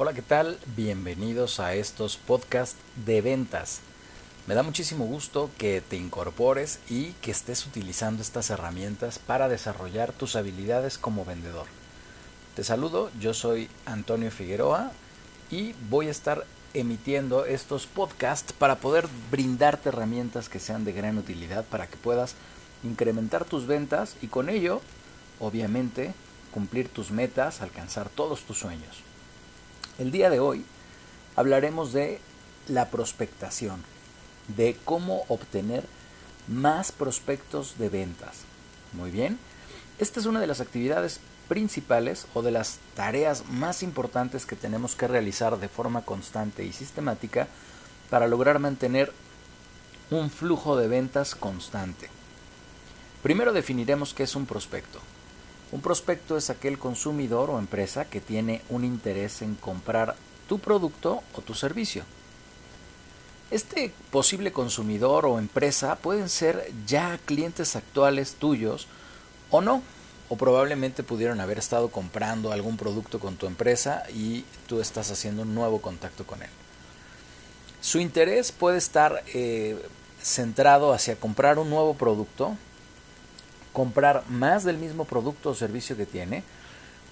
Hola, ¿qué tal? Bienvenidos a estos podcasts de ventas. Me da muchísimo gusto que te incorpores y que estés utilizando estas herramientas para desarrollar tus habilidades como vendedor. Te saludo, yo soy Antonio Figueroa y voy a estar emitiendo estos podcasts para poder brindarte herramientas que sean de gran utilidad para que puedas incrementar tus ventas y con ello, obviamente, cumplir tus metas, alcanzar todos tus sueños. El día de hoy hablaremos de la prospectación, de cómo obtener más prospectos de ventas. Muy bien, esta es una de las actividades principales o de las tareas más importantes que tenemos que realizar de forma constante y sistemática para lograr mantener un flujo de ventas constante. Primero definiremos qué es un prospecto. Un prospecto es aquel consumidor o empresa que tiene un interés en comprar tu producto o tu servicio. Este posible consumidor o empresa pueden ser ya clientes actuales tuyos o no, o probablemente pudieron haber estado comprando algún producto con tu empresa y tú estás haciendo un nuevo contacto con él. Su interés puede estar eh, centrado hacia comprar un nuevo producto, comprar más del mismo producto o servicio que tiene,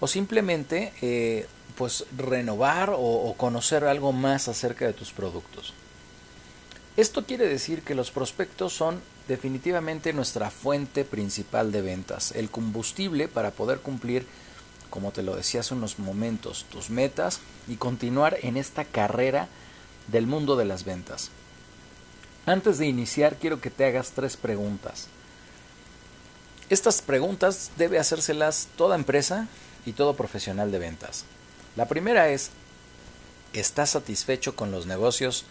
o simplemente eh, pues renovar o, o conocer algo más acerca de tus productos. Esto quiere decir que los prospectos son definitivamente nuestra fuente principal de ventas, el combustible para poder cumplir, como te lo decía hace unos momentos, tus metas y continuar en esta carrera del mundo de las ventas. Antes de iniciar, quiero que te hagas tres preguntas. Estas preguntas debe hacérselas toda empresa y todo profesional de ventas. La primera es, ¿estás satisfecho con los negocios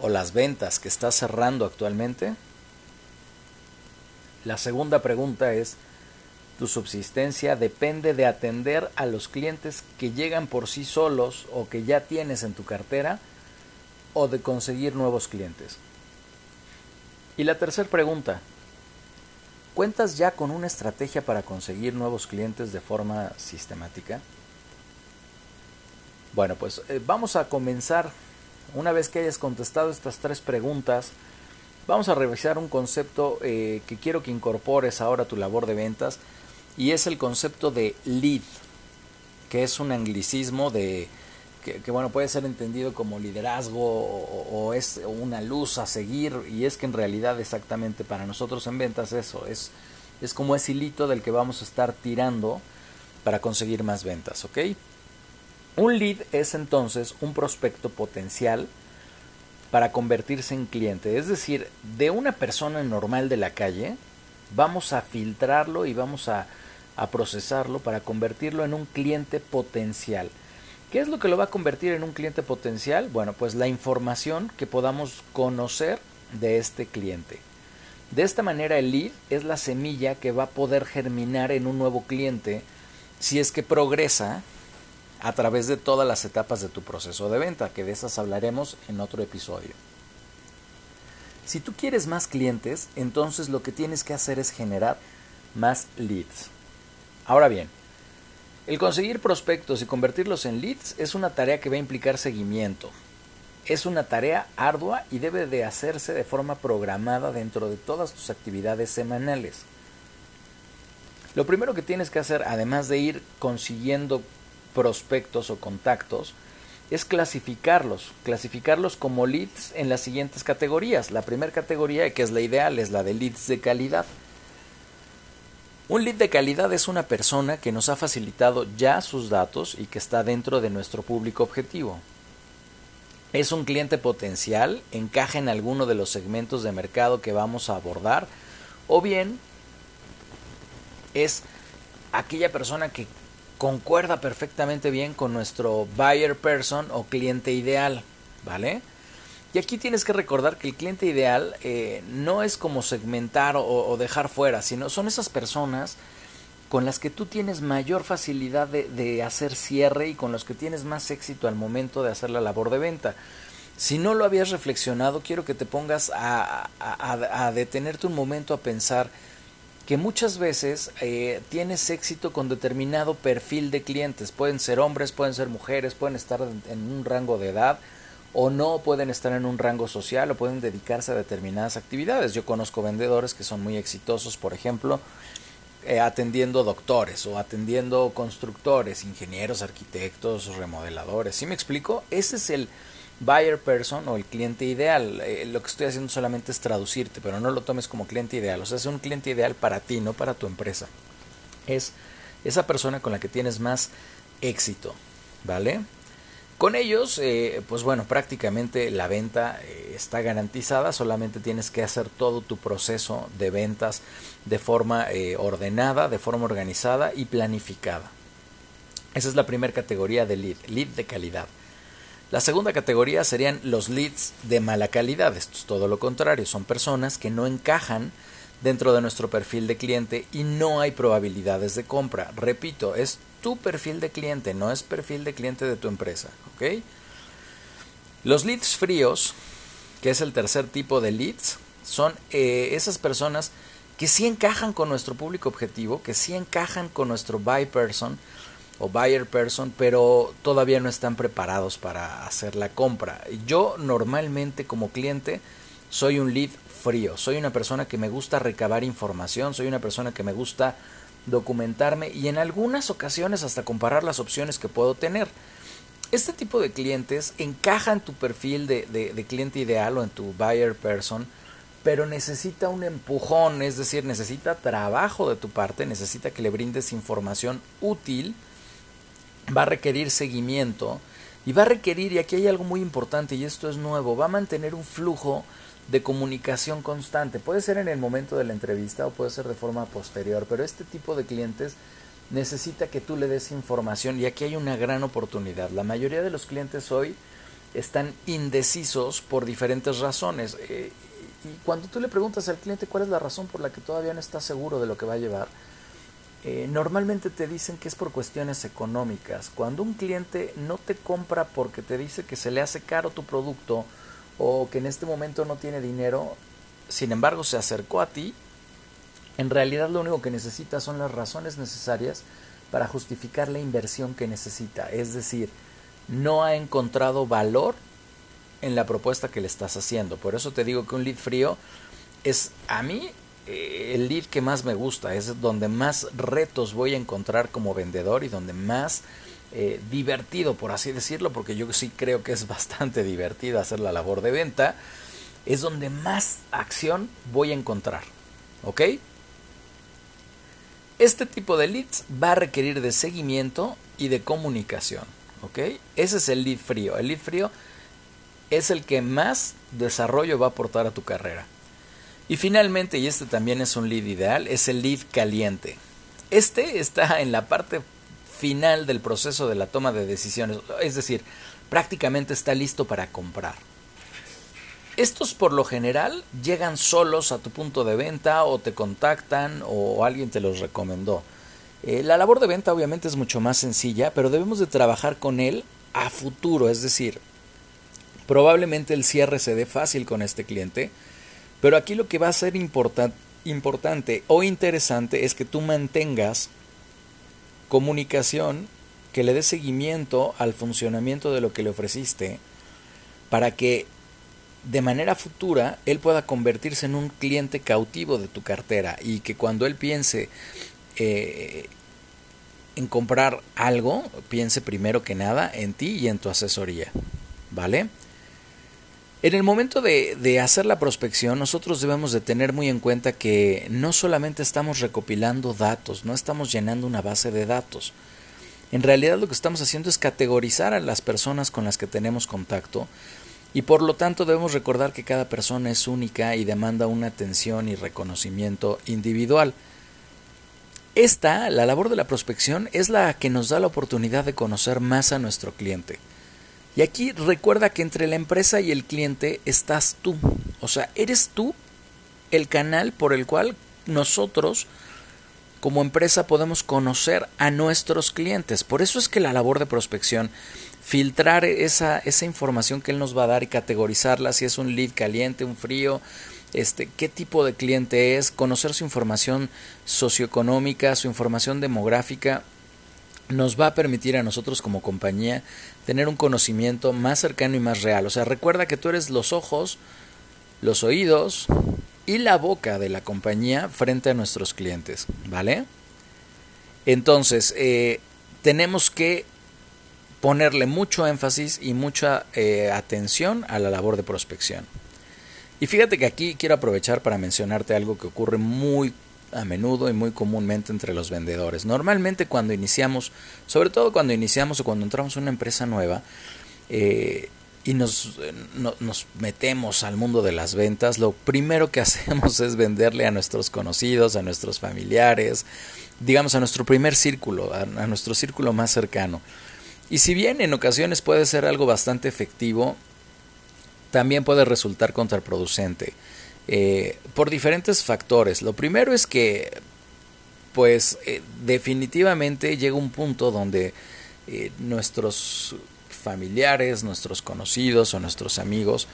o las ventas que estás cerrando actualmente? La segunda pregunta es, ¿tu subsistencia depende de atender a los clientes que llegan por sí solos o que ya tienes en tu cartera o de conseguir nuevos clientes? Y la tercera pregunta, ¿cuentas ya con una estrategia para conseguir nuevos clientes de forma sistemática? Bueno, pues eh, vamos a comenzar. Una vez que hayas contestado estas tres preguntas, Vamos a revisar un concepto eh, que quiero que incorpores ahora a tu labor de ventas y es el concepto de lead, que es un anglicismo de que, bueno puede ser entendido como liderazgo o, es una luz a seguir y es que en realidad exactamente para nosotros en ventas eso es es como ese hilito del que vamos a estar tirando para conseguir más ventas, ¿ok? Un lead es entonces un prospecto potencial para convertirse en cliente. Es decir, de una persona normal de la calle, vamos a filtrarlo y vamos a, procesarlo para convertirlo en un cliente potencial. ¿Qué es lo que lo va a convertir en un cliente potencial? Bueno, pues la información que podamos conocer de este cliente. De esta manera el lead es la semilla que va a poder germinar en un nuevo cliente si es que progresa a través de todas las etapas de tu proceso de venta, que de esas hablaremos en otro episodio. Si tú quieres más clientes, entonces lo que tienes que hacer es generar más leads. Ahora bien, el conseguir prospectos y convertirlos en leads es una tarea que va a implicar seguimiento. Es una tarea ardua y debe de hacerse de forma programada dentro de todas tus actividades semanales. Lo primero que tienes que hacer, además de ir consiguiendo prospectos o contactos es clasificarlos, clasificarlos como leads en las siguientes categorías. La primera categoría, que es la ideal, es la de leads de calidad. Un lead de calidad es una persona que nos ha facilitado ya sus datos y que está dentro de nuestro público objetivo. Es un cliente potencial, encaja en alguno de los segmentos de mercado que vamos a abordar, o bien es aquella persona que concuerda perfectamente bien con nuestro buyer person o cliente ideal, ¿vale? Y aquí tienes que recordar que el cliente ideal eh, no es como segmentar o, dejar fuera, sino son esas personas con las que tú tienes mayor facilidad de, hacer cierre y con los que tienes más éxito al momento de hacer la labor de venta. Si no lo habías reflexionado, quiero que te pongas a, a detenerte un momento a pensar que muchas veces eh, tienes éxito con determinado perfil de clientes. Pueden ser hombres, pueden ser mujeres, pueden estar en un rango de edad o no pueden estar en un rango social o pueden dedicarse a determinadas actividades. Yo conozco vendedores que son muy exitosos, por ejemplo, eh, atendiendo doctores o atendiendo constructores, ingenieros, arquitectos, remodeladores. ¿Sí me explico? Ese es el buyer person o el cliente ideal. Eh, lo que estoy haciendo solamente es traducirte, pero no lo tomes como cliente ideal. O sea, es un cliente ideal para ti, no para tu empresa. Es esa persona con la que tienes más éxito, ¿vale? Con ellos, eh, pues bueno, prácticamente la venta eh, está garantizada, solamente tienes que hacer todo tu proceso de ventas de forma ordenada, de forma organizada y planificada. Esa es la primera categoría de lead, lead de calidad. La segunda categoría serían los leads de mala calidad. Esto es todo lo contrario. Son personas que no encajan dentro de nuestro perfil de cliente y no hay probabilidades de compra. Repito, es tu perfil de cliente, no es perfil de cliente de tu empresa. ¿ok? Los leads fríos, que es el tercer tipo de leads, son eh, esas personas que sí encajan con nuestro público objetivo, que sí encajan con nuestro buy person, o buyer person, pero todavía no están preparados para hacer la compra. Yo normalmente como cliente soy un lead frío, soy una persona que me gusta recabar información, soy una persona que me gusta documentarme y en algunas ocasiones hasta comparar las opciones que puedo tener. Este tipo de clientes encaja en tu perfil de, de cliente ideal o en tu buyer person, pero necesita un empujón, es decir, necesita trabajo de tu parte, necesita que le brindes información útil, va a requerir seguimiento y va a requerir, y aquí hay algo muy importante y esto es nuevo, va a mantener un flujo de comunicación constante. Puede ser en el momento de la entrevista o puede ser de forma posterior, pero este tipo de clientes necesita que tú le des información y aquí hay una gran oportunidad. La mayoría de los clientes hoy están indecisos por diferentes razones. Eh, y cuando tú le preguntas al cliente cuál es la razón por la que todavía no está seguro de lo que va a llevar, eh, normalmente te dicen que es por cuestiones económicas. Cuando un cliente no te compra porque te dice que se le hace caro tu producto o que en este momento no tiene dinero, sin embargo se acercó a ti, en realidad lo único que necesita son las razones necesarias para justificar la inversión que necesita. Es decir, no ha encontrado valor en la propuesta que le estás haciendo. Por eso te digo que un lead frío es a mí eh, el lead que más me gusta, es donde más retos voy a encontrar como vendedor y donde más eh, divertido, por así decirlo, porque yo sí creo que es bastante divertido hacer la labor de venta, es donde más acción voy a encontrar. ¿Ok? Este tipo de leads va a requerir de seguimiento y de comunicación. ¿Ok? Ese es el lead frío. El lead frío es el que más desarrollo va a aportar a tu carrera. Y finalmente, y este también es un lead ideal, es el lead caliente. Este está en la parte final del proceso de la toma de decisiones, es decir, prácticamente está listo para comprar. Estos por lo general llegan solos a tu punto de venta o te contactan o alguien te los recomendó. Eh, la labor de venta obviamente es mucho más sencilla, pero debemos de trabajar con él a futuro, es decir, probablemente el cierre se dé fácil con este cliente, pero aquí lo que va a ser importante o interesante es que tú mantengas comunicación, que le des seguimiento al funcionamiento de lo que le ofreciste, para que de manera futura él pueda convertirse en un cliente cautivo de tu cartera y que cuando él piense eh, en comprar algo, piense primero que nada en ti y en tu asesoría. ¿Vale? En el momento de, hacer la prospección, nosotros debemos de tener muy en cuenta que no solamente estamos recopilando datos, no estamos llenando una base de datos. En realidad lo que estamos haciendo es categorizar a las personas con las que tenemos contacto y por lo tanto debemos recordar que cada persona es única y demanda una atención y reconocimiento individual. Esta, la labor de la prospección, es la que nos da la oportunidad de conocer más a nuestro cliente. Y aquí recuerda que entre la empresa y el cliente estás tú. O sea, eres tú el canal por el cual nosotros como empresa podemos conocer a nuestros clientes. Por eso es que la labor de prospección, filtrar esa, esa información que él nos va a dar y categorizarla, si es un lead caliente, un frío, este, qué tipo de cliente es, conocer su información socioeconómica, su información demográfica, nos va a permitir a nosotros como compañía tener un conocimiento más cercano y más real. O sea, recuerda que tú eres los ojos, los oídos y la boca de la compañía frente a nuestros clientes, ¿vale? Entonces, eh, tenemos que ponerle mucho énfasis y mucha eh, atención a la labor de prospección. Y fíjate que aquí quiero aprovechar para mencionarte algo que ocurre muy a menudo y muy comúnmente entre los vendedores. Normalmente cuando iniciamos, sobre todo cuando iniciamos o cuando entramos en una empresa nueva eh, y nos, nos metemos al mundo de las ventas, lo primero que hacemos es venderle a nuestros conocidos, a nuestros familiares, digamos a nuestro primer círculo, a nuestro círculo más cercano. Y si bien en ocasiones puede ser algo bastante efectivo, también puede resultar contraproducente. Eh, por diferentes factores. Lo primero es que, pues, eh, definitivamente llega un punto donde eh, nuestros familiares, nuestros conocidos o nuestros amigos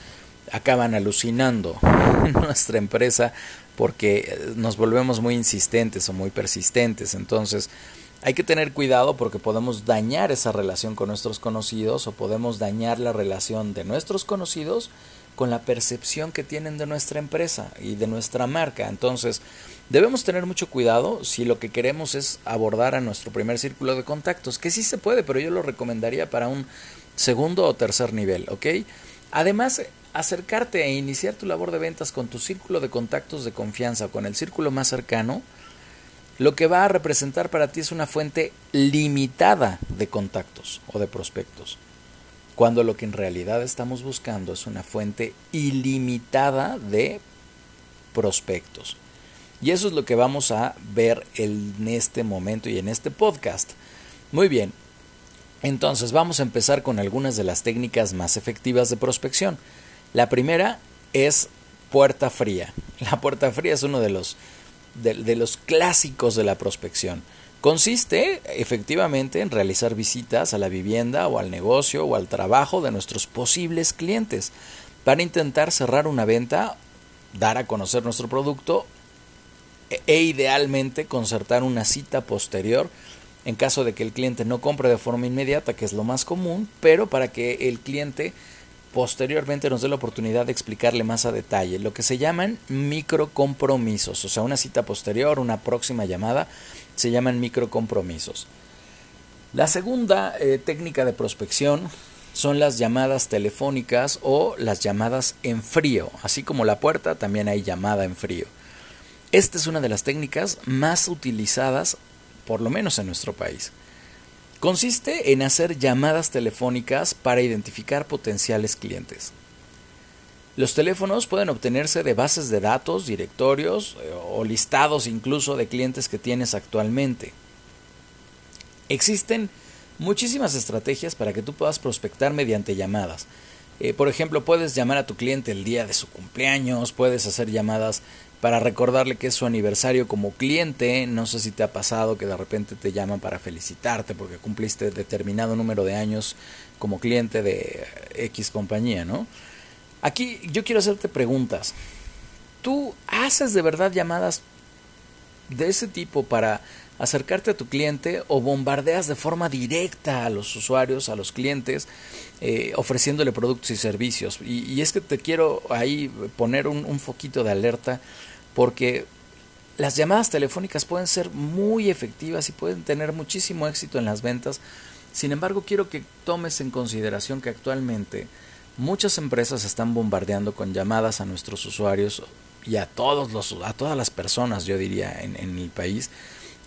acaban alucinando nuestra empresa porque nos volvemos muy insistentes o muy persistentes. Entonces, hay que tener cuidado porque podemos dañar esa relación con nuestros conocidos o podemos dañar la relación de nuestros conocidos con la percepción que tienen de nuestra empresa y de nuestra marca. Entonces, debemos tener mucho cuidado si lo que queremos es abordar a nuestro primer círculo de contactos, que sí se puede, pero yo lo recomendaría para un segundo o tercer nivel, ¿ok? Además, acercarte e iniciar tu labor de ventas con tu círculo de contactos de confianza o con el círculo más cercano, lo que va a representar para ti es una fuente limitada de contactos o de prospectos cuando lo que en realidad estamos buscando es una fuente ilimitada de prospectos. Y eso es lo que vamos a ver en este momento y en este podcast. Muy bien, entonces vamos a empezar con algunas de las técnicas más efectivas de prospección. La primera es puerta fría. La puerta fría es uno de los, de los clásicos de la prospección. Consiste efectivamente en realizar visitas a la vivienda o al negocio o al trabajo de nuestros posibles clientes para intentar cerrar una venta, dar a conocer nuestro producto e, e idealmente concertar una cita posterior en caso de que el cliente no compre de forma inmediata, que es lo más común, pero para que el cliente posteriormente nos dé la oportunidad de explicarle más a detalle lo que se llaman microcompromisos, o sea, una cita posterior, una próxima llamada, se llaman microcompromisos. La segunda eh, técnica de prospección son las llamadas telefónicas o las llamadas en frío, así como la puerta también hay llamada en frío. Esta es una de las técnicas más utilizadas, por lo menos en nuestro país. Consiste en hacer llamadas telefónicas para identificar potenciales clientes. Los teléfonos pueden obtenerse de bases de datos, directorios eh, o listados incluso de clientes que tienes actualmente. Existen muchísimas estrategias para que tú puedas prospectar mediante llamadas. Eh, por ejemplo, puedes llamar a tu cliente el día de su cumpleaños, puedes hacer llamadas para recordarle que es su aniversario como cliente. No sé si te ha pasado que de repente te llaman para felicitarte porque cumpliste determinado número de años como cliente de X compañía, ¿no? Aquí yo quiero hacerte preguntas. ¿Tú haces de verdad llamadas de ese tipo para acercarte a tu cliente o bombardeas de forma directa a los usuarios, a los clientes, eh, ofreciéndole productos y servicios? Y, es que te quiero ahí poner un, un foquito de alerta porque las llamadas telefónicas pueden ser muy efectivas y pueden tener muchísimo éxito en las ventas. Sin embargo, quiero que tomes en consideración que actualmente muchas empresas están bombardeando con llamadas a nuestros usuarios y a todos los a todas las personas, yo diría, en, en el país.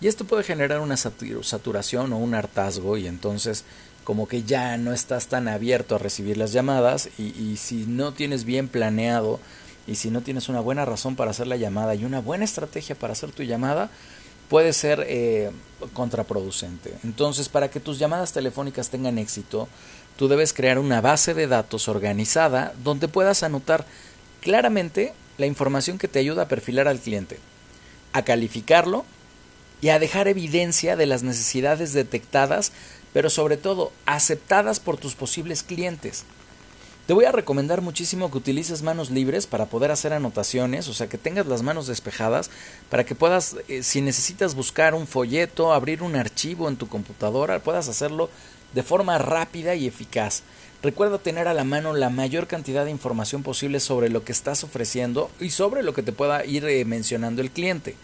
Y esto puede generar una saturación o un hartazgo y entonces como que ya no estás tan abierto a recibir las llamadas y, y si no tienes bien planeado y si no tienes una buena razón para hacer la llamada y una buena estrategia para hacer tu llamada, puede ser eh, contraproducente. Entonces, para que tus llamadas telefónicas tengan éxito, tú debes crear una base de datos organizada donde puedas anotar claramente la información que te ayuda a perfilar al cliente, a calificarlo y a dejar evidencia de las necesidades detectadas, pero sobre todo aceptadas por tus posibles clientes. Te voy a recomendar muchísimo que utilices manos libres para poder hacer anotaciones, o sea, que tengas las manos despejadas para que puedas, eh, si necesitas buscar un folleto, abrir un archivo en tu computadora, puedas hacerlo de forma rápida y eficaz. Recuerda tener a la mano la mayor cantidad de información posible sobre lo que estás ofreciendo y sobre lo que te pueda ir eh, mencionando el cliente.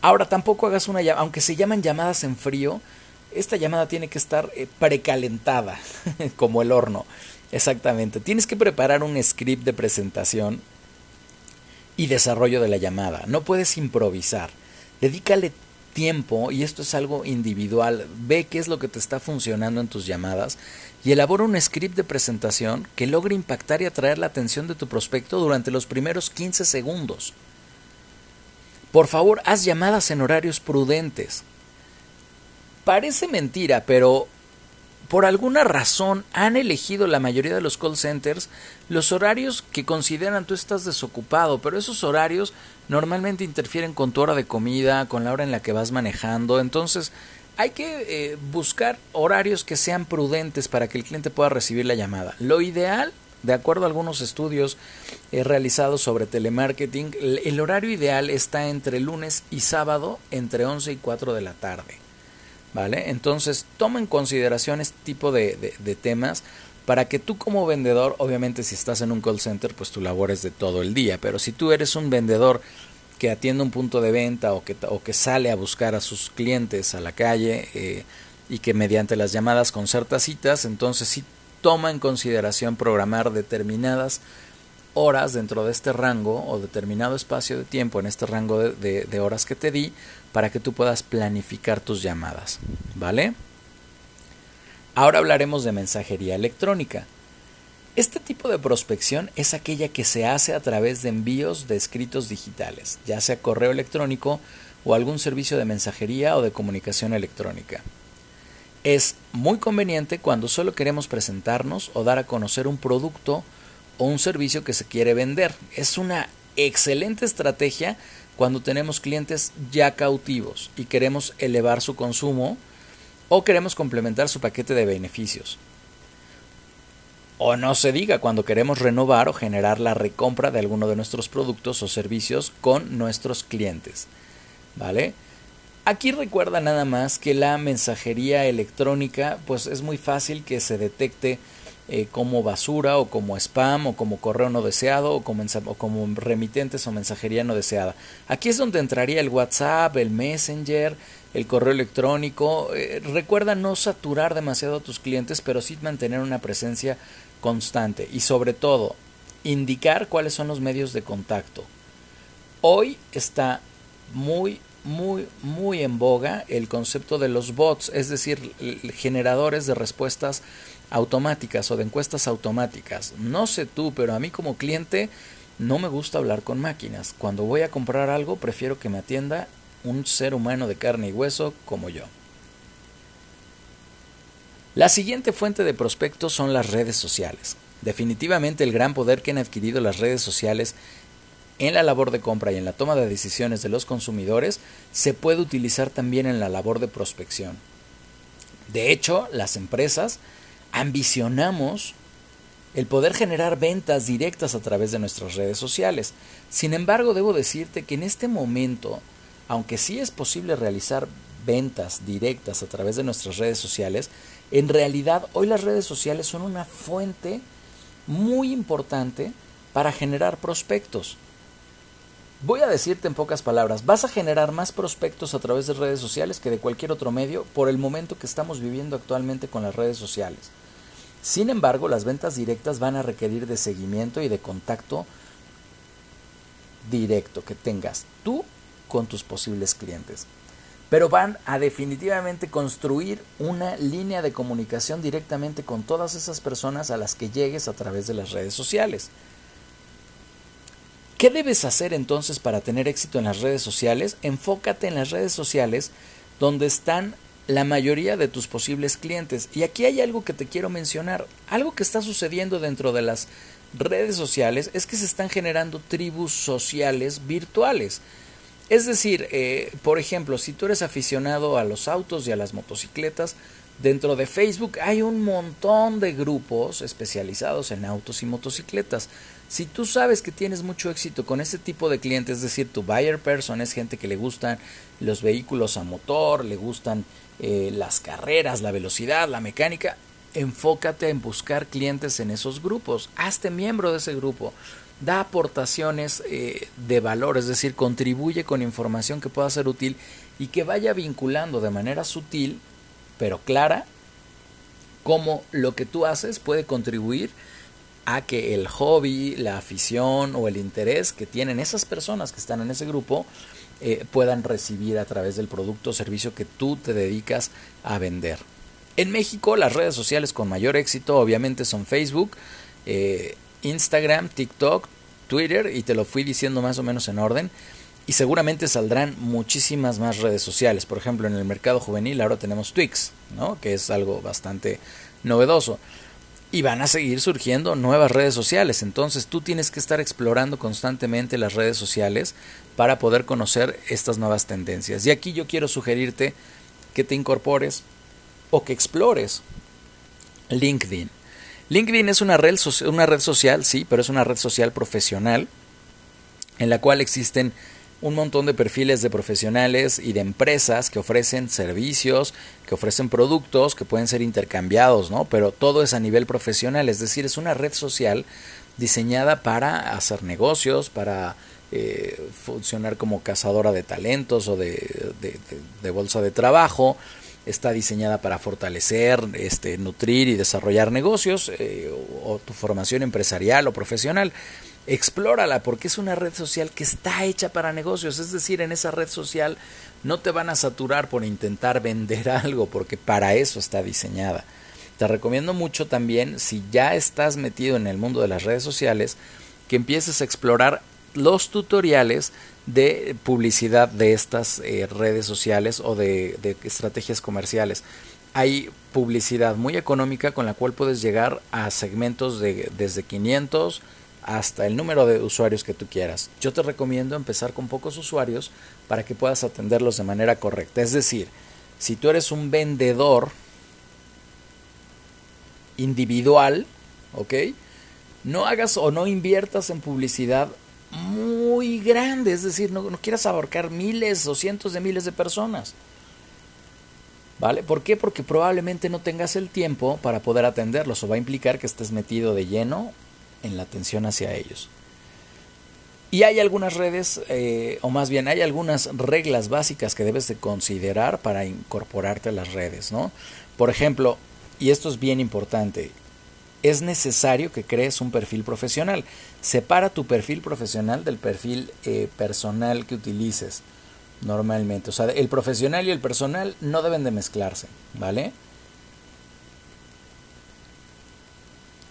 Ahora tampoco hagas una llamada, aunque se llaman llamadas en frío, esta llamada tiene que estar eh, precalentada, como el horno. Exactamente. Tienes que preparar un script de presentación y desarrollo de la llamada. No puedes improvisar. Dedícale tiempo, y esto es algo individual, ve qué es lo que te está funcionando en tus llamadas y elabora un script de presentación que logre impactar y atraer la atención de tu prospecto durante los primeros 15 segundos. Por favor, haz llamadas en horarios prudentes. Parece mentira, pero por alguna razón han elegido la mayoría de los call centers los horarios que consideran tú estás desocupado, pero esos horarios normalmente interfieren con tu hora de comida, con la hora en la que vas manejando, entonces hay que eh, buscar horarios que sean prudentes para que el cliente pueda recibir la llamada. Lo ideal, de acuerdo a algunos estudios eh, realizados sobre telemarketing, el horario ideal está entre lunes y sábado entre 11 y 4 de la tarde. ¿Vale? Entonces, toma en consideración este tipo de, temas para que tú como vendedor, obviamente si estás en un call center, pues tu labor es de todo el día, pero si tú eres un vendedor que atiende un punto de venta o que, o que sale a buscar a sus clientes a la calle eh, y que mediante las llamadas concerta citas, entonces sí toma en consideración programar determinadas horas dentro de este rango o determinado espacio de tiempo en este rango de horas que te di para que tú puedas planificar tus llamadas, ¿vale? Ahora hablaremos de mensajería electrónica. Este tipo de prospección es aquella que se hace a través de envíos de escritos digitales, ya sea correo electrónico o algún servicio de mensajería o de comunicación electrónica. Es muy conveniente cuando solo queremos presentarnos o dar a conocer un producto o un servicio que se quiere vender. Es una excelente estrategia cuando tenemos clientes ya cautivos y queremos elevar su consumo o queremos complementar su paquete de beneficios. O no se diga cuando queremos renovar o generar la recompra de alguno de nuestros productos o servicios con nuestros clientes. ¿Vale? Aquí recuerda nada más que la mensajería electrónica pues es muy fácil que se detecte eh, como basura o como spam o como correo no deseado o como, o como remitentes o mensajería no deseada. Aquí es donde entraría el WhatsApp, el Messenger, el correo electrónico. Eh, recuerda no saturar demasiado a tus clientes, pero sí mantener una presencia constante y sobre todo indicar cuáles son los medios de contacto. Hoy está muy muy muy en boga el concepto de los bots, es decir, generadores de respuestas automáticas o de encuestas automáticas. No sé tú, pero a mí como cliente no me gusta hablar con máquinas. Cuando voy a comprar algo, prefiero que me atienda un ser humano de carne y hueso como yo. La siguiente fuente de prospectos son las redes sociales. Definitivamente el gran poder que han adquirido las redes sociales en la labor de compra y en la toma de decisiones de los consumidores se puede utilizar también en la labor de prospección. De hecho, las empresas ambicionamos el poder generar ventas directas a través de nuestras redes sociales. Sin embargo, debo decirte que en este momento, aunque sí es posible realizar ventas directas a través de nuestras redes sociales, en realidad hoy las redes sociales son una fuente muy importante para generar prospectos. Voy a decirte en pocas palabras, vas a generar más prospectos a través de redes sociales que de cualquier otro medio por el momento que estamos viviendo actualmente con las redes sociales. Sin embargo, las ventas directas van a requerir de seguimiento y de contacto directo que tengas tú con tus posibles clientes. Pero van a definitivamente construir una línea de comunicación directamente con todas esas personas a las que llegues a través de las redes sociales. ¿Qué debes hacer entonces para tener éxito en las redes sociales? Enfócate en las redes sociales donde están la mayoría de tus posibles clientes. Y aquí hay algo que te quiero mencionar. Algo que está sucediendo dentro de las redes sociales es que se están generando tribus sociales virtuales. Es decir, eh, por ejemplo, si tú eres aficionado a los autos y a las motocicletas, Dentro de Facebook hay un montón de grupos especializados en autos y motocicletas. Si tú sabes que tienes mucho éxito con ese tipo de clientes, es decir, tu buyer person es gente que le gustan los vehículos a motor, le gustan eh, las carreras, la velocidad, la mecánica, enfócate en buscar clientes en esos grupos. Hazte miembro de ese grupo. Da aportaciones eh, de valor, es decir, contribuye con información que pueda ser útil y que vaya vinculando de manera sutil, pero clara, cómo lo que tú haces puede contribuir a que el hobby, la afición o el interés que tienen esas personas que están en ese grupo eh, puedan recibir a través del producto o servicio que tú te dedicas a vender. En México las redes sociales con mayor éxito obviamente son Facebook, eh, Instagram, TikTok, Twitter y te lo fui diciendo más o menos en orden. Y seguramente saldrán muchísimas más redes sociales. Por ejemplo, en el mercado juvenil ahora tenemos Twix, ¿no? que es algo bastante novedoso. Y van a seguir surgiendo nuevas redes sociales. Entonces tú tienes que estar explorando constantemente las redes sociales para poder conocer estas nuevas tendencias. Y aquí yo quiero sugerirte que te incorpores o que explores LinkedIn. LinkedIn es una red, una red social, sí, pero es una red social profesional en la cual existen un montón de perfiles de profesionales y de empresas que ofrecen servicios, que ofrecen productos que pueden ser intercambiados, ¿no? Pero todo es a nivel profesional, es decir, es una red social diseñada para hacer negocios, para eh, funcionar como cazadora de talentos o de, de, bolsa de trabajo, está diseñada para fortalecer, este, nutrir y desarrollar negocios eh, o, tu formación empresarial o profesional. Explórala porque es una red social que está hecha para negocios, es decir, en esa red social no te van a saturar por intentar vender algo porque para eso está diseñada. Te recomiendo mucho también, si ya estás metido en el mundo de las redes sociales, que empieces a explorar los tutoriales de publicidad de estas eh, redes sociales o de, de, estrategias comerciales. Hay publicidad muy económica con la cual puedes llegar a segmentos de desde 500 hasta el número de usuarios que tú quieras. Yo te recomiendo empezar con pocos usuarios para que puedas atenderlos de manera correcta. Es decir, si tú eres un vendedor individual, ¿ok? No hagas o no inviertas en publicidad muy grande, es decir, no, quieras abarcar miles o cientos de miles de personas. ¿Vale? ¿Por qué? Porque probablemente no tengas el tiempo para poder atenderlos o va a implicar que estés metido de lleno en la atención hacia ellos. Y hay algunas redes, eh, o más bien hay algunas reglas básicas que debes de considerar para incorporarte a las redes, ¿no? Por ejemplo, y esto es bien importante, es necesario que crees un perfil profesional. Separa tu perfil profesional del perfil eh, personal que utilices normalmente. O sea, el profesional y el personal no deben de mezclarse, ¿vale?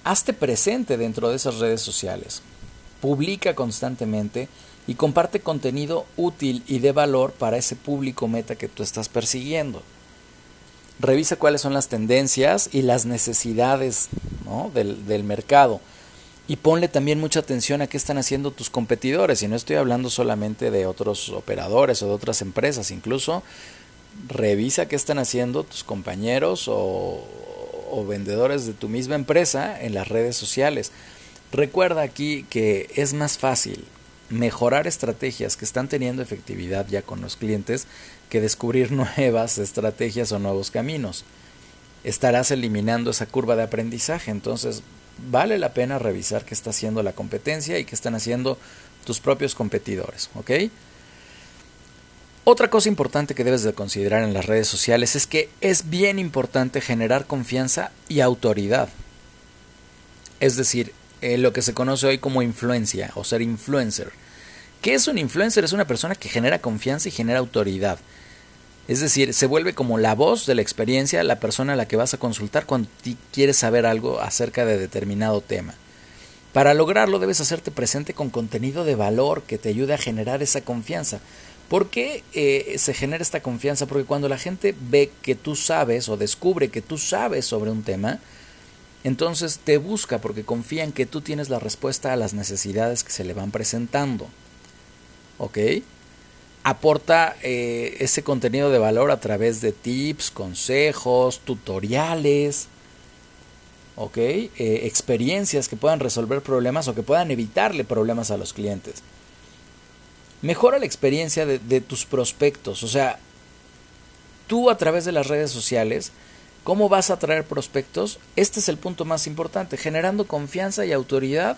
Hazte presente dentro de esas redes sociales. Publica constantemente y comparte contenido útil y de valor para ese público meta que tú estás persiguiendo revisa cuáles son las tendencias y las necesidades del, mercado. Y ponle también mucha atención a qué están haciendo tus competidores. Y no estoy hablando solamente de otros operadores o de otras empresas. Incluso revisa qué están haciendo tus compañeros o, o vendedores de tu misma empresa en las redes sociales. Recuerda aquí que es más fácil mejorar estrategias que están teniendo efectividad ya con los clientes que descubrir nuevas estrategias o nuevos caminos. Estarás eliminando esa curva de aprendizaje, entonces vale la pena revisar qué está haciendo la competencia y qué están haciendo tus propios competidores, ¿ok? Otra cosa importante que debes de considerar en las redes sociales es que es bien importante generar confianza y autoridad. Es decir, eh, lo que se conoce hoy como influencia o ser influencer. ¿Qué es un influencer? Es una persona que genera confianza y genera autoridad. Es decir, se vuelve como la voz de la experiencia, la persona a la que vas a consultar cuando quieres saber algo acerca de determinado tema. Para lograrlo debes hacerte presente con contenido de valor que te ayude a generar esa confianza. ¿Por qué eh, se genera esta confianza? Porque cuando la gente ve que tú sabes o descubre que tú sabes sobre un tema, entonces te busca porque confía en que tú tienes la respuesta a las necesidades que se le van presentando. ¿Ok? aporta eh, ese contenido de valor a través de tips, consejos, tutoriales, ¿ok? Eh, experiencias que puedan resolver problemas o que puedan evitarle problemas a los clientes. Mejora la experiencia de, tus prospectos, o sea, tú a través de las redes sociales, ¿cómo vas a atraer prospectos? Este es el punto más importante, generando confianza y autoridad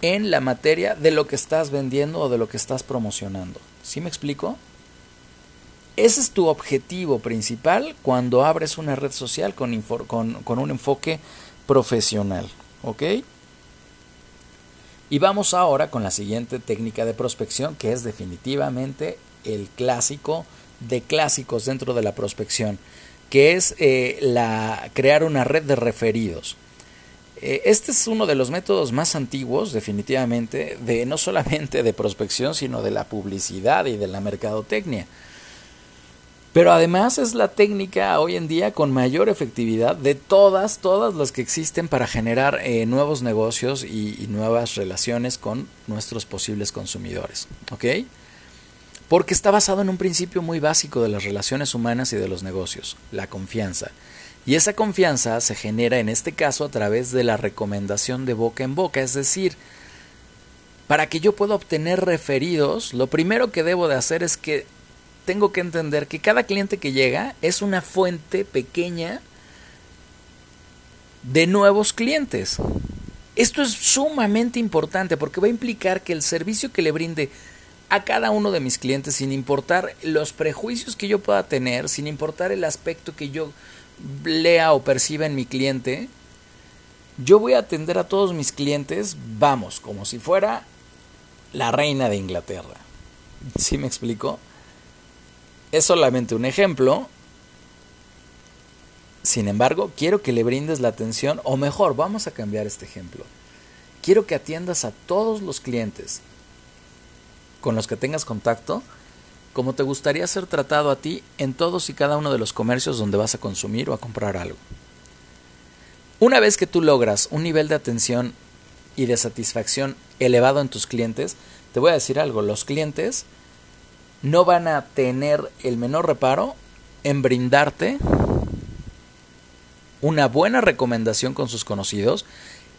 en la materia de lo que estás vendiendo o de lo que estás promocionando. ¿Sí me explico? Ese es tu objetivo principal cuando abres una red social con, con, un enfoque profesional. ¿Ok? Y vamos ahora con la siguiente técnica de prospección que es definitivamente el clásico de clásicos dentro de la prospección, que es eh, la, crear una red de referidos. Eh, este es uno de los métodos más antiguos, definitivamente, de no solamente de prospección, sino de la publicidad y de la mercadotecnia. Pero además es la técnica hoy en día con mayor efectividad de todas, todas las que existen para generar eh, nuevos negocios y, y, nuevas relaciones con nuestros posibles consumidores. ¿Ok? Porque está basado en un principio muy básico de las relaciones humanas y de los negocios, la confianza. Y esa confianza se genera en este caso a través de la recomendación de boca en boca, es decir, para que yo pueda obtener referidos, lo primero que debo de hacer es que tengo que entender que cada cliente que llega es una fuente pequeña de nuevos clientes. Esto es sumamente importante porque va a implicar que el servicio que le brinde a cada uno de mis clientes, sin importar los prejuicios que yo pueda tener, sin importar el aspecto que yo lea o perciba en mi cliente, yo voy a atender a todos mis clientes, vamos, como si fuera la reina de Inglaterra. ¿Sí me explico? Es solamente un ejemplo. Sin embargo, quiero que le brindes la atención, o mejor, vamos a cambiar este ejemplo. Quiero que atiendas a todos los clientes con los que tengas contacto como te gustaría ser tratado a ti en todos y cada uno de los comercios donde vas a consumir o a comprar algo. Una vez que tú logras un nivel de atención y de satisfacción elevado en tus clientes, te voy a decir algo, los clientes no van a tener el menor reparo en brindarte una buena recomendación con sus conocidos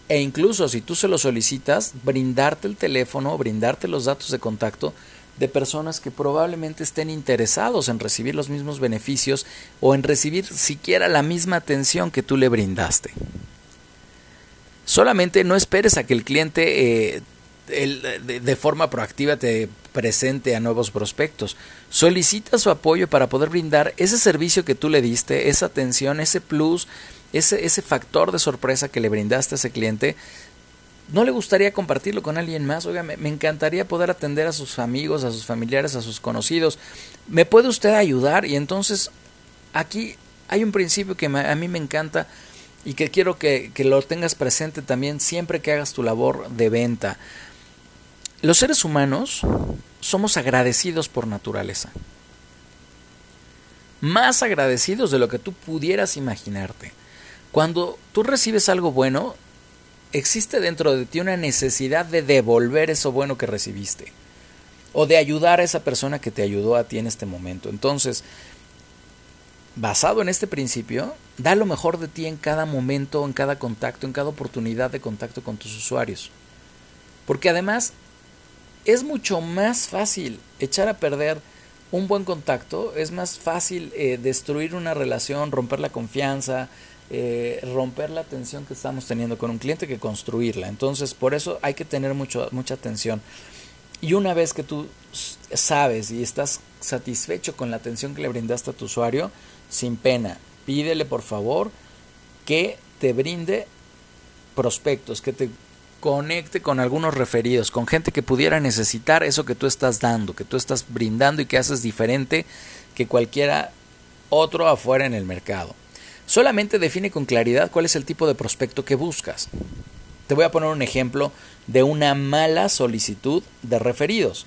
e incluso si tú se lo solicitas, brindarte el teléfono, brindarte los datos de contacto de personas que probablemente estén interesados en recibir los mismos beneficios o en recibir siquiera la misma atención que tú le brindaste. Solamente no esperes a que el cliente eh, de, forma proactiva te presente a nuevos prospectos. Solicita su apoyo para poder brindar ese servicio que tú le diste, esa atención, ese plus, ese, ese factor de sorpresa que le brindaste a ese cliente ¿No le gustaría compartirlo con alguien más? Oiga, me, encantaría poder atender a sus amigos, a sus familiares, a sus conocidos. ¿Me puede usted ayudar? Y entonces aquí hay un principio que a mí me encanta y que quiero que, que lo tengas presente también siempre que hagas tu labor de venta. Los seres humanos somos agradecidos por naturaleza. Más agradecidos de lo que tú pudieras imaginarte. Cuando tú recibes algo bueno, existe dentro de ti una necesidad de devolver eso bueno que recibiste o de ayudar a esa persona que te ayudó a ti en este momento. Entonces, basado en este principio, da lo mejor de ti en cada momento, en cada contacto, en cada oportunidad de contacto con tus usuarios. Porque además es mucho más fácil echar a perder un buen contacto, es más fácil eh, destruir una relación, romper la confianza, eh, romper la atención que estamos teniendo con un cliente que construirla. Entonces, por eso hay que tener mucho, mucha atención. Y una vez que tú sabes y estás satisfecho con la atención que le brindaste a tu usuario, sin pena, pídele por favor que te brinde prospectos, que te conecte con algunos referidos, con gente que pudiera necesitar eso que tú estás dando, que tú estás brindando y que haces diferente que cualquiera otro afuera en el mercado. Solamente define con claridad cuál es el tipo de prospecto que buscas. Te voy a poner un ejemplo de una mala solicitud de referidos.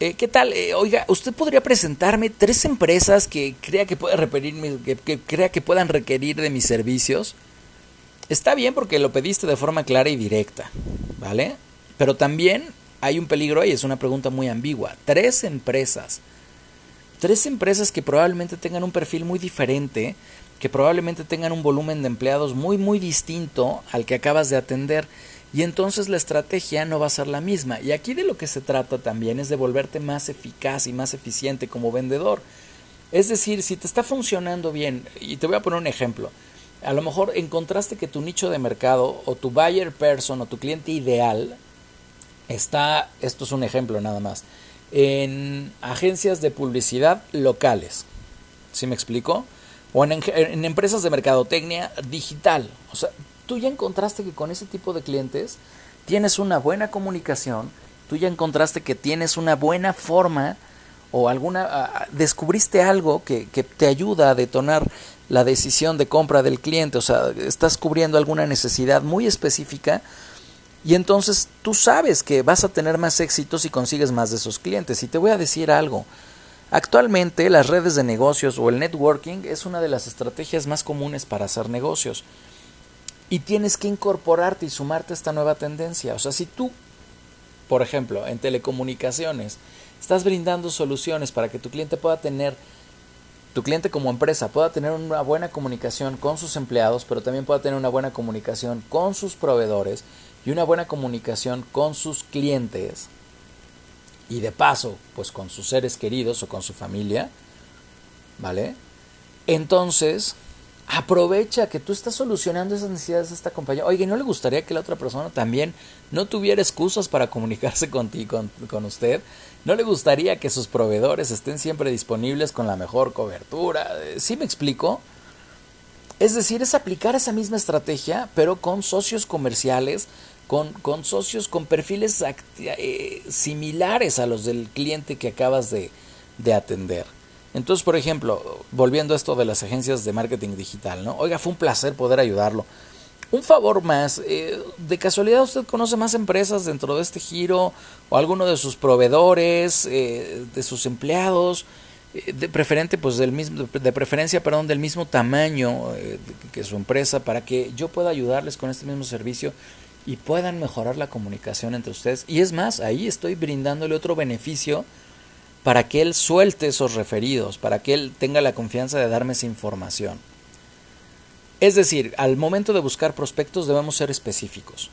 Eh, ¿Qué tal? Eh, oiga, ¿usted podría presentarme tres empresas que crea que, pueda que, que crea que puedan requerir de mis servicios? Está bien porque lo pediste de forma clara y directa, ¿vale? Pero también hay un peligro ahí, es una pregunta muy ambigua. Tres empresas, tres empresas que probablemente tengan un perfil muy diferente, que probablemente tengan un volumen de empleados muy, muy distinto al que acabas de atender. Y entonces la estrategia no va a ser la misma. Y aquí de lo que se trata también es de volverte más eficaz y más eficiente como vendedor. Es decir, si te está funcionando bien, y te voy a poner un ejemplo, a lo mejor encontraste que tu nicho de mercado o tu buyer person o tu cliente ideal está, esto es un ejemplo nada más, en agencias de publicidad locales. ¿Sí me explico? O en, empresas de mercadotecnia digital. O sea, tú ya encontraste que con ese tipo de clientes tienes una buena comunicación, tú ya encontraste que tienes una buena forma o alguna descubriste algo que, te ayuda a detonar la decisión de compra del cliente, o sea, estás cubriendo alguna necesidad muy específica y entonces tú sabes que vas a tener más éxito si consigues más de esos clientes. Y te voy a decir algo, actualmente las redes de negocios o el networking es una de las estrategias más comunes para hacer negocios. Y tienes que incorporarte y sumarte a esta nueva tendencia. O sea, si tú, por ejemplo, en telecomunicaciones, Estás brindando soluciones para que tu cliente pueda tener, tu cliente como empresa pueda tener una buena comunicación con sus empleados, pero también pueda tener una buena comunicación con sus proveedores y una buena comunicación con sus clientes y de paso, pues con sus seres queridos o con su familia, ¿vale? Entonces, aprovecha que tú estás solucionando esas necesidades de esta compañía. Oye, ¿no le gustaría que la otra persona también no tuviera excusas para comunicarse contigo, con, con usted? ¿No le gustaría que sus proveedores estén siempre disponibles con la mejor cobertura? ¿Sí me explico? Es decir, es aplicar esa misma estrategia, pero con socios comerciales, con, con socios con perfiles eh, similares a los del cliente que acabas de, de atender. Entonces, por ejemplo, volviendo a esto de las agencias de marketing digital, ¿no? Oiga, fue un placer poder ayudarlo. Un favor más, eh, ¿de casualidad usted conoce más empresas dentro de este giro o alguno de sus proveedores, eh, de sus empleados, eh, de preferente, pues del mismo, de preferencia, perdón, del mismo tamaño que su empresa para que yo pueda ayudarles con este mismo servicio y puedan mejorar la comunicación entre ustedes? Y es más, ahí estoy brindándole otro beneficio para que él suelte esos referidos, para que él tenga la confianza de darme esa información. Es decir, al momento de buscar prospectos debemos ser específicos.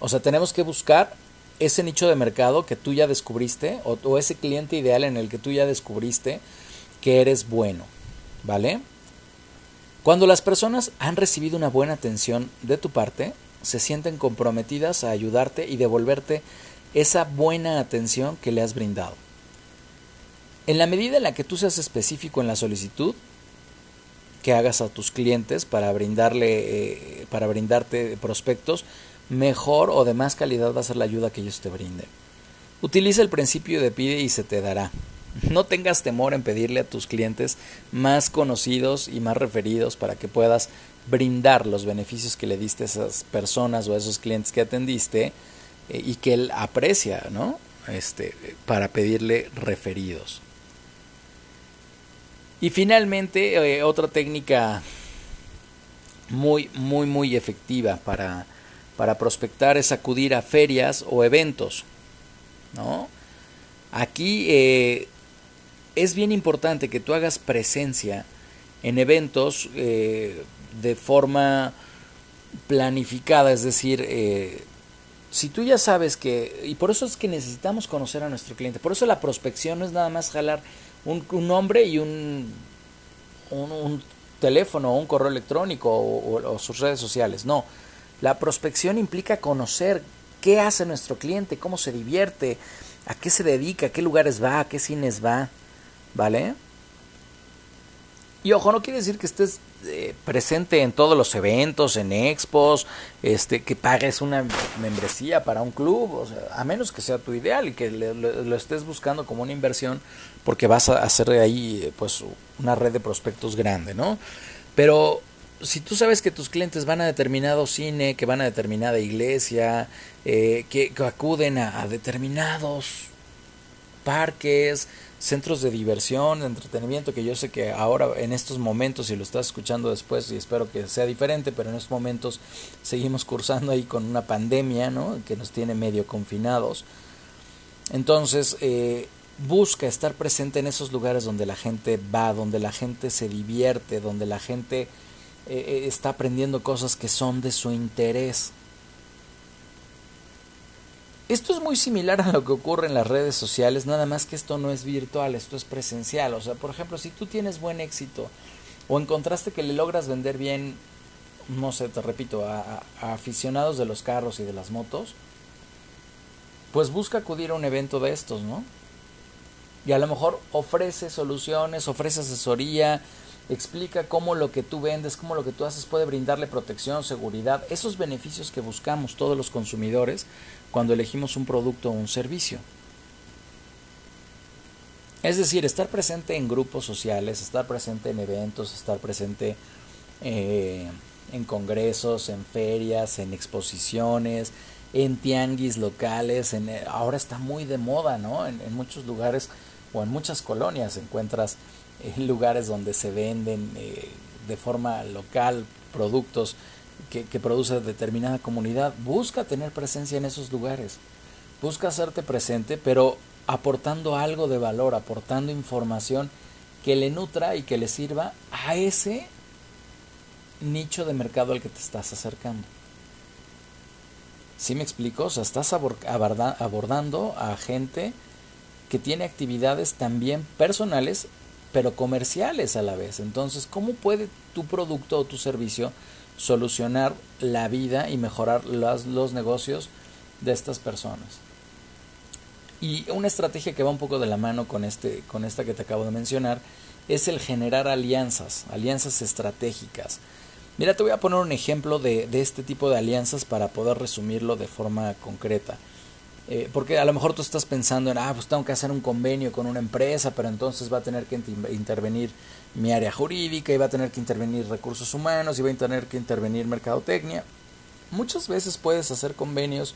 O sea, tenemos que buscar ese nicho de mercado que tú ya descubriste o, ese cliente ideal en el que tú ya descubriste que eres bueno. ¿Vale? Cuando las personas han recibido una buena atención de tu parte, se sienten comprometidas a ayudarte y devolverte esa buena atención que le has brindado. En la medida en la que tú seas específico en la solicitud que hagas a tus clientes para brindarle eh, para brindarte prospectos, mejor o de más calidad va a ser la ayuda que ellos te brinden. Utiliza el principio de pide y se te dará. No tengas temor en pedirle a tus clientes más conocidos y más referidos para que puedas brindar los beneficios que le diste a esas personas o a esos clientes que atendiste eh, y que él aprecia, ¿no? Este, para pedirle referidos. Y finalmente, eh, otra técnica muy, muy, muy efectiva para, para prospectar es acudir a ferias o eventos, ¿no? Aquí eh, es bien importante que tú hagas presencia en eventos de forma planificada, es decir, si tú ya sabes que, y por eso es que necesitamos conocer a nuestro cliente, por eso la prospección no es nada más jalar un, nombre y un, un, teléfono o un correo electrónico o, sus redes sociales, no. La prospección implica conocer qué hace nuestro cliente, cómo se divierte, a qué se dedica, a qué lugares va, a qué cines va, ¿vale? Y ojo, no quiere decir que estés eh, presente en todos los eventos, en expos, este, que pagues una membresía para un club, o sea, a menos que sea tu ideal y que lo estés buscando como una inversión, porque vas a hacer ahí pues una red de prospectos grande, ¿no? Pero si tú sabes que tus clientes van a determinado cine, que van a determinada iglesia, eh, que, acuden a determinados parques, centros de diversión, de entretenimiento, que yo sé que ahora en estos momentos, si lo estás escuchando después, y espero que sea diferente, pero en estos momentos seguimos cursando ahí con una pandemia, ¿no? Que nos tiene medio confinados. Entonces, eh, busca estar presente en esos lugares donde la gente va, donde la gente se divierte, donde la gente eh, eh, está aprendiendo cosas que son de su interés. Esto es muy similar a lo que ocurre en las redes sociales, nada más que esto no es virtual, esto es presencial. O sea, por ejemplo, si tú tienes buen éxito o encontraste que le logras vender bien, no sé, te repito, a, aficionados de los carros y de las motos, pues busca acudir a un evento de estos, ¿no? Y a lo mejor ofrece soluciones, ofrece asesoría, explica cómo lo que tú vendes, cómo lo que tú haces puede brindarle protección, seguridad, esos beneficios que buscamos todos los consumidores cuando elegimos un producto o un servicio. Es decir, estar presente en grupos sociales, estar presente en eventos, estar presente eh, en congresos, en ferias, en exposiciones, en tianguis locales. En, eh, ahora está muy de moda, ¿no? En, muchos lugares o en muchas colonias encuentras en lugares donde se venden eh, de forma local productos que, produce determinada comunidad. Busca tener presencia en esos lugares. Busca hacerte presente, pero aportando algo de valor, aportando información que le nutra y que le sirva a ese nicho de mercado al que te estás acercando. ¿Sí me explico? O sea, estás abordando a gente que tiene actividades también personales pero comerciales a la vez. Entonces, ¿cómo puede tu producto o tu servicio solucionar la vida y mejorar los, negocios de estas personas? Y una estrategia que va un poco de la mano con, este, con esta que te acabo de mencionar es el generar alianzas, alianzas estratégicas. Mira, te voy a poner un ejemplo de, de este tipo de alianzas para poder resumirlo de forma concreta. Eh, porque a lo mejor tú estás pensando en, ah, pues tengo que hacer un convenio con una empresa, pero entonces va a tener que intervenir mi área jurídica y va a tener que intervenir recursos humanos y va a tener que intervenir mercadotecnia. Muchas veces puedes hacer convenios,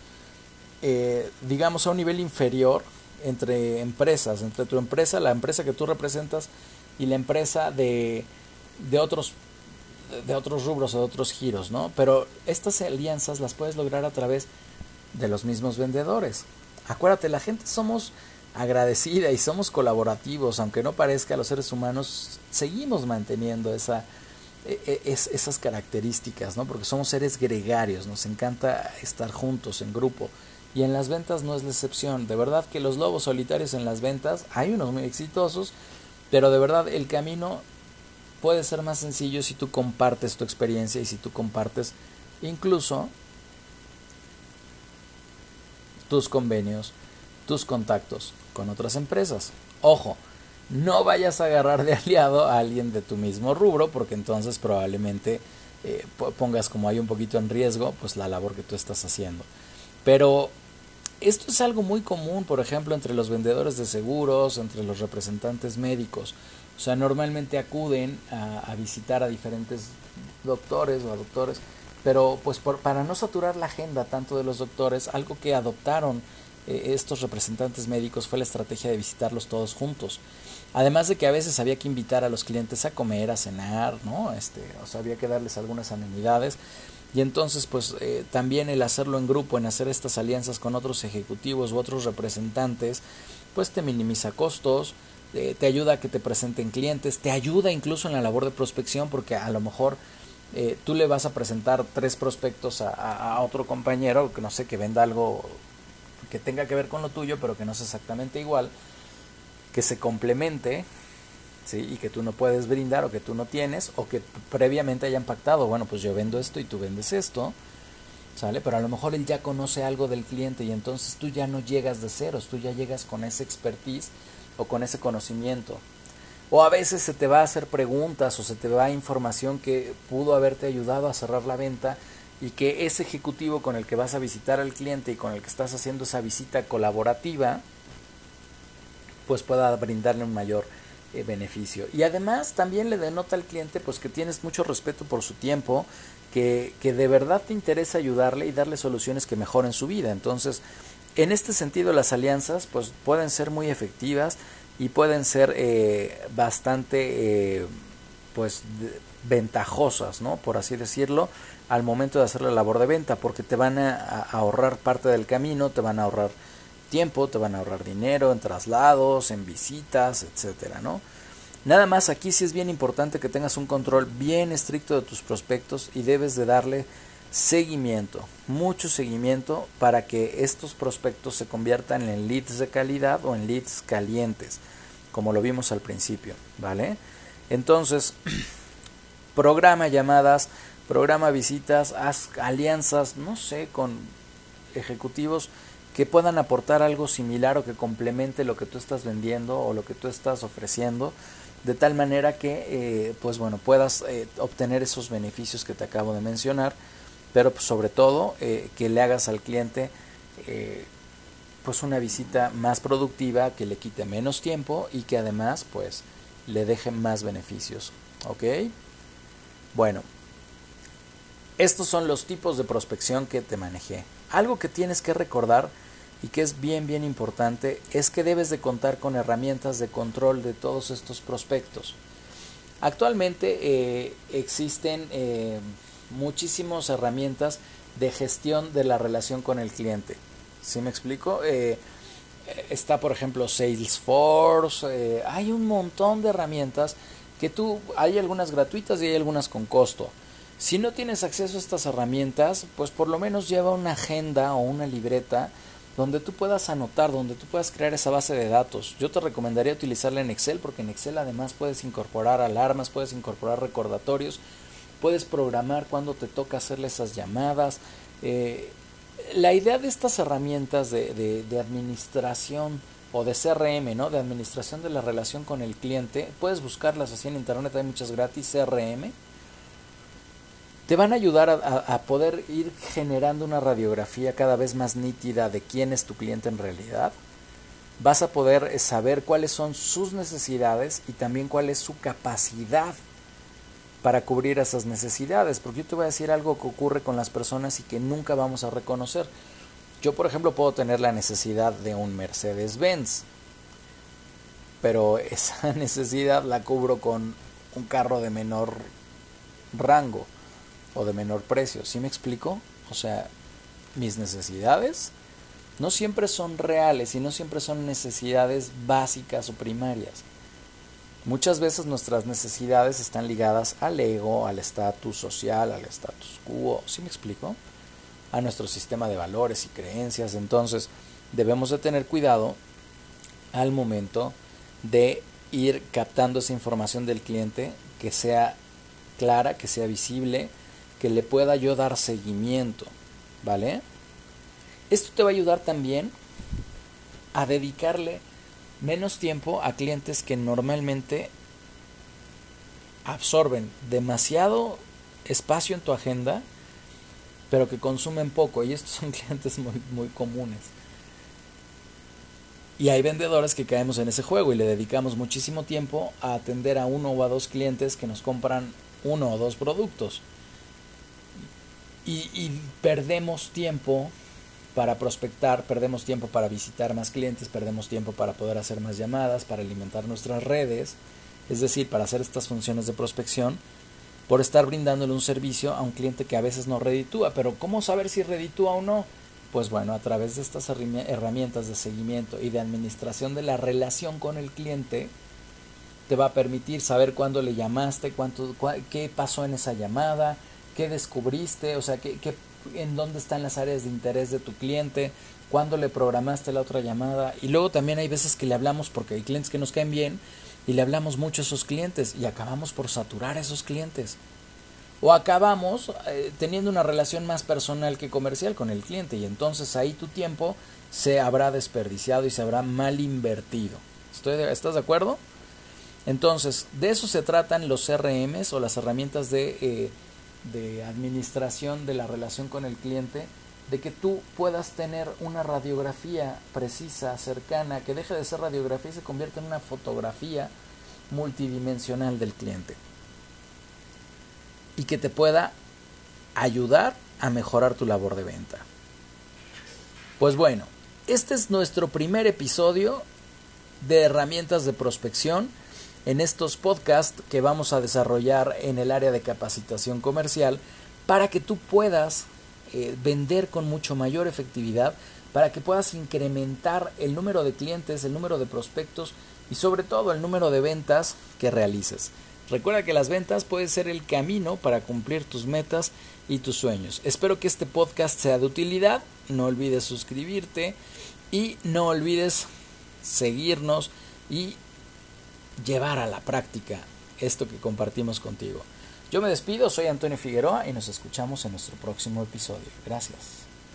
eh, digamos, a un nivel inferior entre empresas, entre tu empresa, la empresa que tú representas y la empresa de, de otros de otros rubros o de otros giros, ¿no? Pero estas alianzas las puedes lograr a través de los mismos vendedores. Acuérdate, la gente somos agradecida y somos colaborativos, aunque no parezca, los seres humanos seguimos manteniendo esa, e, e, esas características, ¿no? Porque somos seres gregarios, nos encanta estar juntos en grupo. Y en las ventas no es la excepción. De verdad que los lobos solitarios en las ventas, hay unos muy exitosos, pero de verdad el camino puede ser más sencillo si tú compartes tu experiencia y si tú compartes incluso tus convenios, tus contactos con otras empresas. Ojo, no vayas a agarrar de aliado a alguien de tu mismo rubro porque entonces probablemente eh, pongas como hay un poquito en riesgo pues la labor que tú estás haciendo. Pero esto es algo muy común, por ejemplo, entre los vendedores de seguros, entre los representantes médicos. O sea, normalmente acuden a, visitar a diferentes doctores o a doctores pero pues para no saturar la agenda tanto de los doctores, algo que adoptaron eh, estos representantes médicos fue la estrategia de visitarlos todos juntos. Además de que a veces había que invitar a los clientes a comer, a cenar, ¿no? Este, o sea, había que darles algunas amenidades. Y entonces, pues eh, también el hacerlo en grupo, en hacer estas alianzas con otros ejecutivos u otros representantes, pues te minimiza costos, eh, te ayuda a que te presenten clientes, te ayuda incluso en la labor de prospección, porque a lo mejor eh, tú le vas a presentar tres prospectos a, otro compañero que no sé, que venda algo que tenga que ver con lo tuyo, pero que no es exactamente igual, que se complemente, ¿sí? Y que tú no puedes brindar o que tú no tienes, o que previamente hayan pactado, bueno, pues yo vendo esto y tú vendes esto, ¿sale? Pero a lo mejor él ya conoce algo del cliente y entonces tú ya no llegas de ceros, tú ya llegas con ese expertise o con ese conocimiento. O a veces se te va a hacer preguntas o se te va información que pudo haberte ayudado a cerrar la venta y que ese ejecutivo con el que vas a visitar al cliente y con el que estás haciendo esa visita colaborativa, pues pueda brindarle un mayor eh, beneficio. Y además también le denota al cliente pues que tienes mucho respeto por su tiempo, que, que de verdad te interesa ayudarle y darle soluciones que mejoren su vida. Entonces, en este sentido las alianzas pues pueden ser muy efectivas y pueden ser eh, bastante pues ventajosas, ¿no? Por así decirlo, al momento de hacer la labor de venta, porque te van a, ahorrar parte del camino, te van a ahorrar tiempo, te van a ahorrar dinero en traslados, en visitas, etcétera, ¿no? Nada más aquí sí es bien importante que tengas un control bien estricto de tus prospectos y debes de darle seguimiento, mucho seguimiento para que estos prospectos se conviertan en leads de calidad o en leads calientes, como lo vimos al principio, ¿vale? Entonces, programa llamadas, programa visitas, haz alianzas, no sé, con ejecutivos que puedan aportar algo similar o que complemente lo que tú estás vendiendo o lo que tú estás ofreciendo de tal manera que eh, pues bueno puedas eh, obtener esos beneficios que te acabo de mencionar pero pues, sobre todo eh, que le hagas al cliente pues una visita más productiva que le quite menos tiempo y que además pues le deje más beneficios ok bueno estos son los tipos de prospección que te manejé algo que tienes que recordar y que es bien bien importante es que debes de contar con herramientas de control de todos estos prospectos. Actualmente eh, existen eh, muchísimas herramientas de gestión de la relación con el cliente. ¿Sí me explico? Eh, está por ejemplo Salesforce, hay un montón de herramientas que tú, hay algunas gratuitas y hay algunas con costo. Si no tienes acceso a estas herramientas, pues por lo menos lleva una agenda o una libreta donde tú puedas anotar, donde tú puedas crear esa base de datos. Yo te recomendaría utilizarla en Excel porque en Excel además puedes incorporar alarmas, puedes incorporar recordatorios, puedes programar cuando te toca hacerle esas llamadas. Eh, la idea de estas herramientas de, administración o de CRM, ¿no? de administración de la relación con el cliente, puedes buscarlas así en internet, hay muchas gratis, CRM te van a ayudar a, poder ir generando una radiografía cada vez más nítida de quién es tu cliente en realidad. Vas a poder saber cuáles son sus necesidades y también cuál es su capacidad para cubrir esas necesidades. Porque yo te voy a decir algo que ocurre con las personas y que nunca vamos a reconocer. Yo, por ejemplo, puedo tener la necesidad de un Mercedes-Benz, pero esa necesidad la cubro con un carro de menor rango o de menor precio. ¿Sí me explico? O sea, mis necesidades no siempre son reales y no siempre son necesidades básicas o primarias. Muchas veces nuestras necesidades están ligadas al ego, al estatus social, al status quo, ¿sí me explico? A nuestro sistema de valores y creencias. Entonces, debemos de tener cuidado al momento de ir captando esa información del cliente que sea clara, que sea visible, que le pueda yo dar seguimiento, ¿vale? Esto te va a ayudar también a dedicarle menos tiempo a clientes que normalmente absorben demasiado espacio en tu agenda, pero que consumen poco. Y estos son clientes muy, muy comunes. Y hay vendedores que caemos en ese juego y le dedicamos muchísimo tiempo a atender a uno o a dos clientes que nos compran uno o dos productos y, perdemos tiempo para prospectar, perdemos tiempo para visitar más clientes, perdemos tiempo para poder hacer más llamadas, para alimentar nuestras redes, es decir, para hacer estas funciones de prospección, por estar brindándole un servicio a un cliente que a veces no reditúa. Pero ¿cómo saber si reditúa o no? Pues bueno, a través de estas herramientas de seguimiento y de administración de la relación con el cliente, te va a permitir saber cuándo le llamaste, cuánto, qué pasó en esa llamada, qué descubriste, o sea, qué, qué, en dónde están las áreas de interés de tu cliente, cuándo le programaste la otra llamada. Y luego también hay veces que le hablamos porque hay clientes que nos caen bien y le hablamos mucho a esos clientes y acabamos por saturar a esos clientes. O acabamos eh, teniendo una relación más personal que comercial con el cliente y entonces ahí tu tiempo se habrá desperdiciado y se habrá mal invertido. ¿Estoy, ¿Estás de acuerdo? Entonces, de eso se tratan los CRMs o las herramientas de eh, de administración de la relación con el cliente, de que tú puedas tener una radiografía precisa, cercana, que deje de ser radiografía y se convierta en una fotografía multidimensional del cliente. Y que te pueda ayudar a mejorar tu labor de venta. Pues bueno, este es nuestro primer episodio de herramientas de prospección en estos podcasts que vamos a desarrollar en el área de capacitación comercial para que tú puedas eh, vender con mucho mayor efectividad, para que puedas incrementar el número de clientes, el número de prospectos y sobre todo el número de ventas que realices. Recuerda que las ventas pueden ser el camino para cumplir tus metas y tus sueños. Espero que este podcast sea de utilidad. No olvides suscribirte y no olvides seguirnos y llevar a la práctica esto que compartimos contigo. Yo me despido, soy Antonio Figueroa y nos escuchamos en nuestro próximo episodio. Gracias.